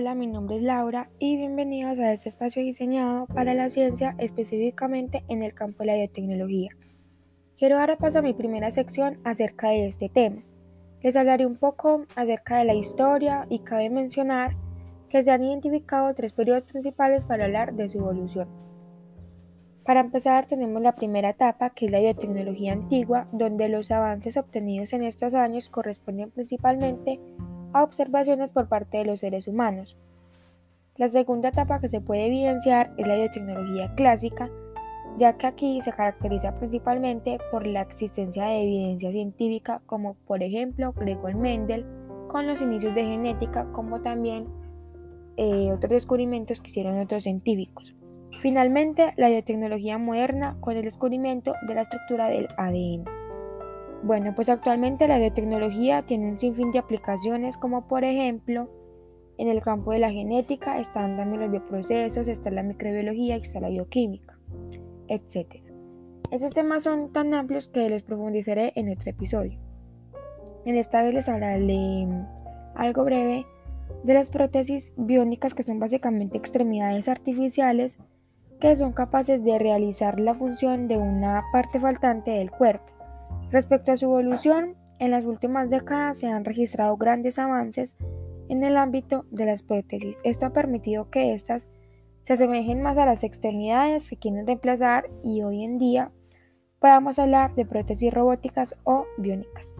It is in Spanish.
Hola, mi nombre es Laura y bienvenidos a este espacio diseñado para la ciencia específicamente en el campo de la biotecnología. Quiero dar paso a mi primera sección acerca de este tema. Les hablaré un poco acerca de la historia y cabe mencionar que se han identificado tres periodos principales para hablar de su evolución. Para empezar tenemos la primera etapa que es la biotecnología antigua, donde los avances obtenidos en estos años corresponden principalmente a observaciones por parte de los seres humanos. La segunda etapa que se puede evidenciar es la biotecnología clásica, ya que aquí se caracteriza principalmente por la existencia de evidencia científica como por ejemplo Gregor Mendel con los inicios de genética como también eh, otros descubrimientos que hicieron otros científicos. Finalmente, la biotecnología moderna con el descubrimiento de la estructura del ADN. Bueno, pues actualmente la biotecnología tiene un sinfín de aplicaciones como por ejemplo en el campo de la genética están también los bioprocesos, está la microbiología, está la bioquímica, etc. Esos temas son tan amplios que les profundizaré en otro episodio. En esta vez les hablaré algo breve de las prótesis biónicas que son básicamente extremidades artificiales que son capaces de realizar la función de una parte faltante del cuerpo. Respecto a su evolución, en las últimas décadas se han registrado grandes avances en el ámbito de las prótesis. Esto ha permitido que éstas se asemejen más a las extremidades que quieren reemplazar y hoy en día podamos hablar de prótesis robóticas o biónicas.